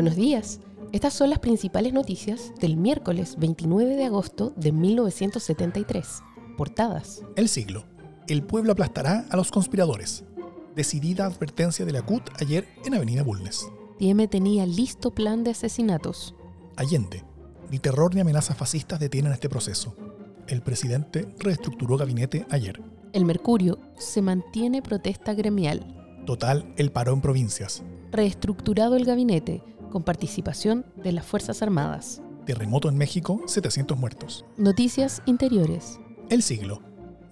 Buenos días. Estas son las principales noticias del miércoles 29 de agosto de 1973. Portadas. El siglo. El pueblo aplastará a los conspiradores. Decidida advertencia de la CUT ayer en Avenida Bulnes. Tieme tenía listo plan de asesinatos. Allende. Ni terror ni amenazas fascistas detienen este proceso. El presidente reestructuró gabinete ayer. El Mercurio se mantiene protesta gremial. Total el paro en provincias. Reestructurado el gabinete con participación de las Fuerzas Armadas. Terremoto en México, 700 muertos. Noticias interiores. El siglo.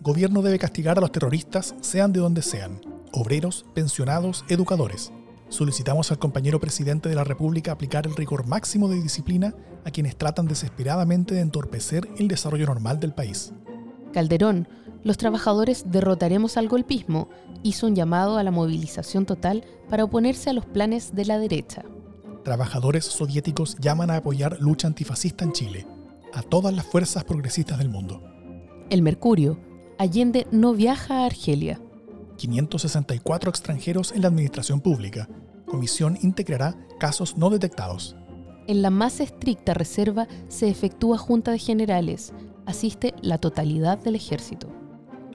Gobierno debe castigar a los terroristas, sean de donde sean. Obreros, pensionados, educadores. Solicitamos al compañero presidente de la República aplicar el rigor máximo de disciplina a quienes tratan desesperadamente de entorpecer el desarrollo normal del país. Calderón, los trabajadores derrotaremos al golpismo, hizo un llamado a la movilización total para oponerse a los planes de la derecha. Trabajadores soviéticos llaman a apoyar lucha antifascista en Chile, a todas las fuerzas progresistas del mundo. El Mercurio, Allende no viaja a Argelia. 564 extranjeros en la administración pública. Comisión integrará casos no detectados. En la más estricta reserva se efectúa junta de generales. Asiste la totalidad del ejército.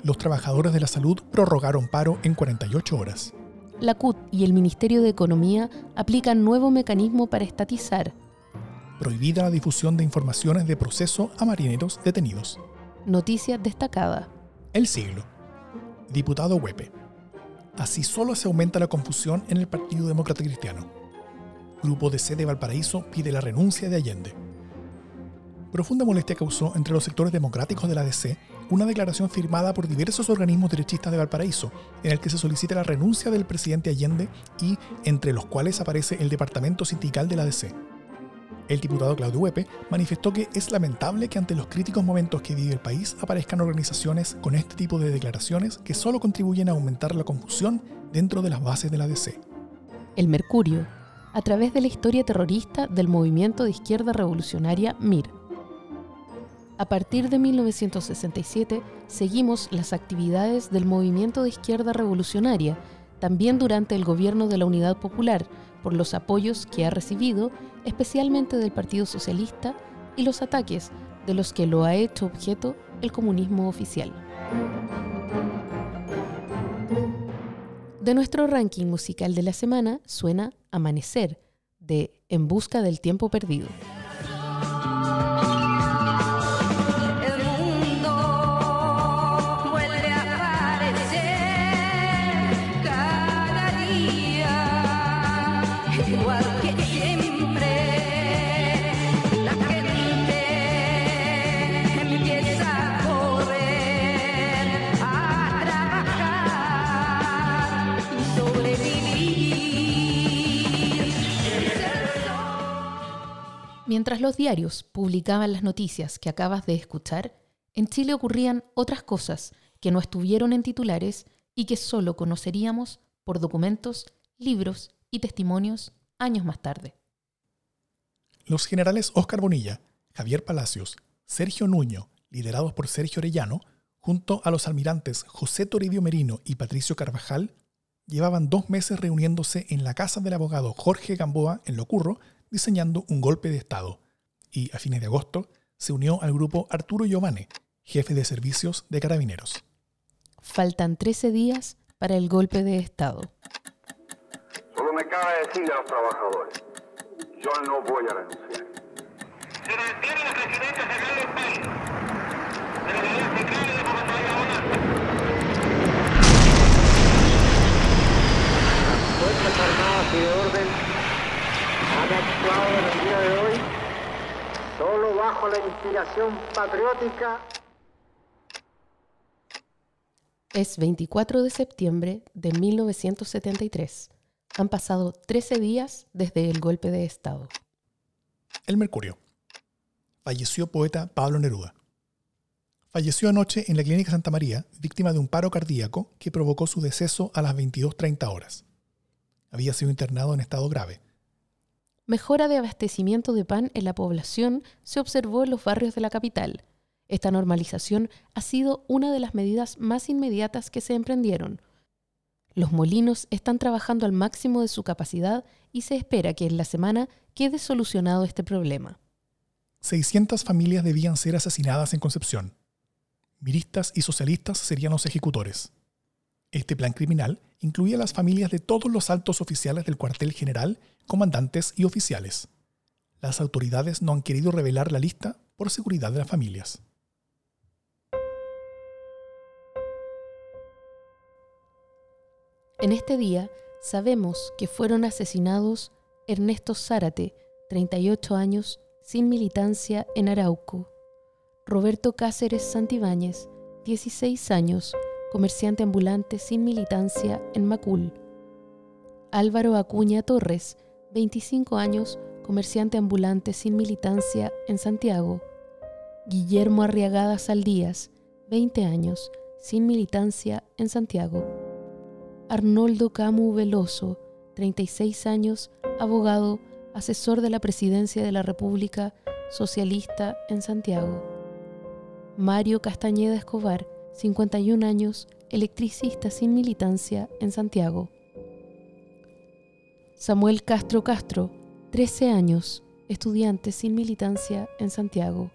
Los trabajadores de la salud prorrogaron paro en 48 horas. La CUT y el Ministerio de Economía aplican nuevo mecanismo para estatizar. Prohibida la difusión de informaciones de proceso a marineros detenidos. Noticia destacada. El siglo. Diputado Huepe. Así solo se aumenta la confusión en el Partido Demócrata Cristiano. Grupo de sede Valparaíso pide la renuncia de Allende. Profunda molestia causó entre los sectores democráticos de la DC una declaración firmada por diversos organismos derechistas de Valparaíso, en el que se solicita la renuncia del presidente Allende y entre los cuales aparece el departamento sindical de la DC. El diputado Claudio Huepe manifestó que es lamentable que ante los críticos momentos que vive el país aparezcan organizaciones con este tipo de declaraciones que solo contribuyen a aumentar la confusión dentro de las bases de la DC. El Mercurio, a través de la historia terrorista del movimiento de izquierda revolucionaria MIR. A partir de 1967 seguimos las actividades del movimiento de izquierda revolucionaria, también durante el gobierno de la Unidad Popular, por los apoyos que ha recibido, especialmente del Partido Socialista, y los ataques de los que lo ha hecho objeto el comunismo oficial. De nuestro ranking musical de la semana suena Amanecer, de En Busca del Tiempo Perdido. Mientras los diarios publicaban las noticias que acabas de escuchar, en Chile ocurrían otras cosas que no estuvieron en titulares y que solo conoceríamos por documentos, libros y testimonios años más tarde. Los generales Óscar Bonilla, Javier Palacios, Sergio Nuño, liderados por Sergio Orellano, junto a los almirantes José Toribio Merino y Patricio Carvajal, llevaban dos meses reuniéndose en la casa del abogado Jorge Gamboa en Locurro diseñando un golpe de Estado y a fines de agosto se unió al grupo Arturo Giovane, jefe de servicios de carabineros. Faltan 13 días para el golpe de Estado. Solo me cabe decirle a los trabajadores, yo no voy a renunciar. Se mantiene la presidencia general del país, de la Unidad Central y de Bogotá Fuerzas Armadas y de Orden han actuado en el día de hoy solo bajo la inspiración patriótica. Es 24 de septiembre de 1973. Han pasado 13 días desde el golpe de Estado. El Mercurio. Falleció poeta Pablo Neruda. Falleció anoche en la Clínica Santa María, víctima de un paro cardíaco que provocó su deceso a las 22.30 horas. Había sido internado en estado grave. Mejora de abastecimiento de pan en la población se observó en los barrios de la capital. Esta normalización ha sido una de las medidas más inmediatas que se emprendieron. Los molinos están trabajando al máximo de su capacidad y se espera que en la semana quede solucionado este problema. 600 familias debían ser asesinadas en Concepción. Miristas y socialistas serían los ejecutores. Este plan criminal incluía las familias de todos los altos oficiales del cuartel general, comandantes y oficiales. Las autoridades no han querido revelar la lista por seguridad de las familias. En este día sabemos que fueron asesinados Ernesto Zárate, 38 años, sin militancia en Arauco, Roberto Cáceres Santibáñez, 16 años, comerciante ambulante sin militancia en Macul, Álvaro Acuña Torres, 25 años, comerciante ambulante sin militancia en Santiago, Guillermo Arriagada Saldías, 20 años, sin militancia en Santiago. Arnoldo Camu Veloso, 36 años, abogado, asesor de la Presidencia de la República Socialista en Santiago. Mario Castañeda Escobar, 51 años, electricista sin militancia en Santiago. Samuel Castro Castro, 13 años, estudiante sin militancia en Santiago.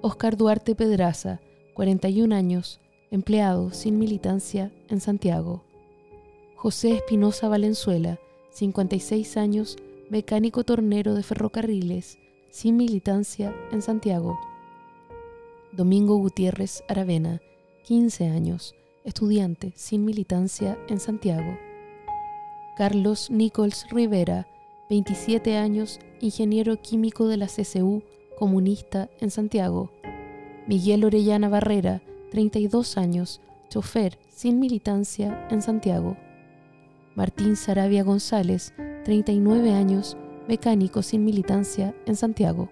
Oscar Duarte Pedraza, 41 años, empleado sin militancia en Santiago. José Espinosa Valenzuela, 56 años, mecánico tornero de ferrocarriles, sin militancia en Santiago. Domingo Gutiérrez Aravena, 15 años, estudiante sin militancia en Santiago. Carlos Nichols Rivera, 27 años, ingeniero químico de la CCU, comunista en Santiago. Miguel Orellana Barrera, 32 años, chofer sin militancia en Santiago. Martín Sarabia González, 39 años, mecánico sin militancia en Santiago.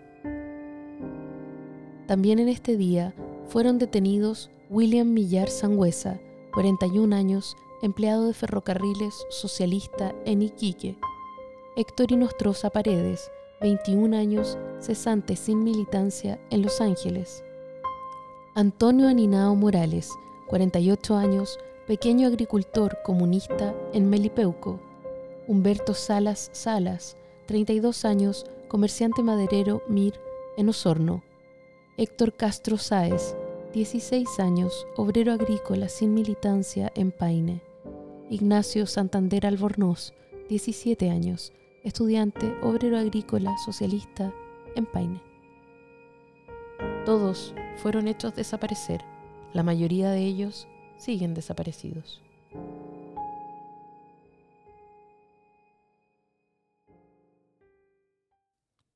También en este día fueron detenidos William Millar Sangüesa, 41 años, empleado de ferrocarriles socialista en Iquique. Héctor Inostroza Paredes, 21 años, cesante sin militancia en Los Ángeles. Antonio Aninao Morales, 48 años, pequeño agricultor comunista en Melipeuco. Humberto Salas Salas, 32 años, comerciante maderero MIR en Osorno. Héctor Castro Sáez, 16 años, obrero agrícola sin militancia en Paine. Ignacio Santander Albornoz, 17 años, estudiante, obrero agrícola socialista en Paine. Todos fueron hechos desaparecer, la mayoría de ellos siguen desaparecidos.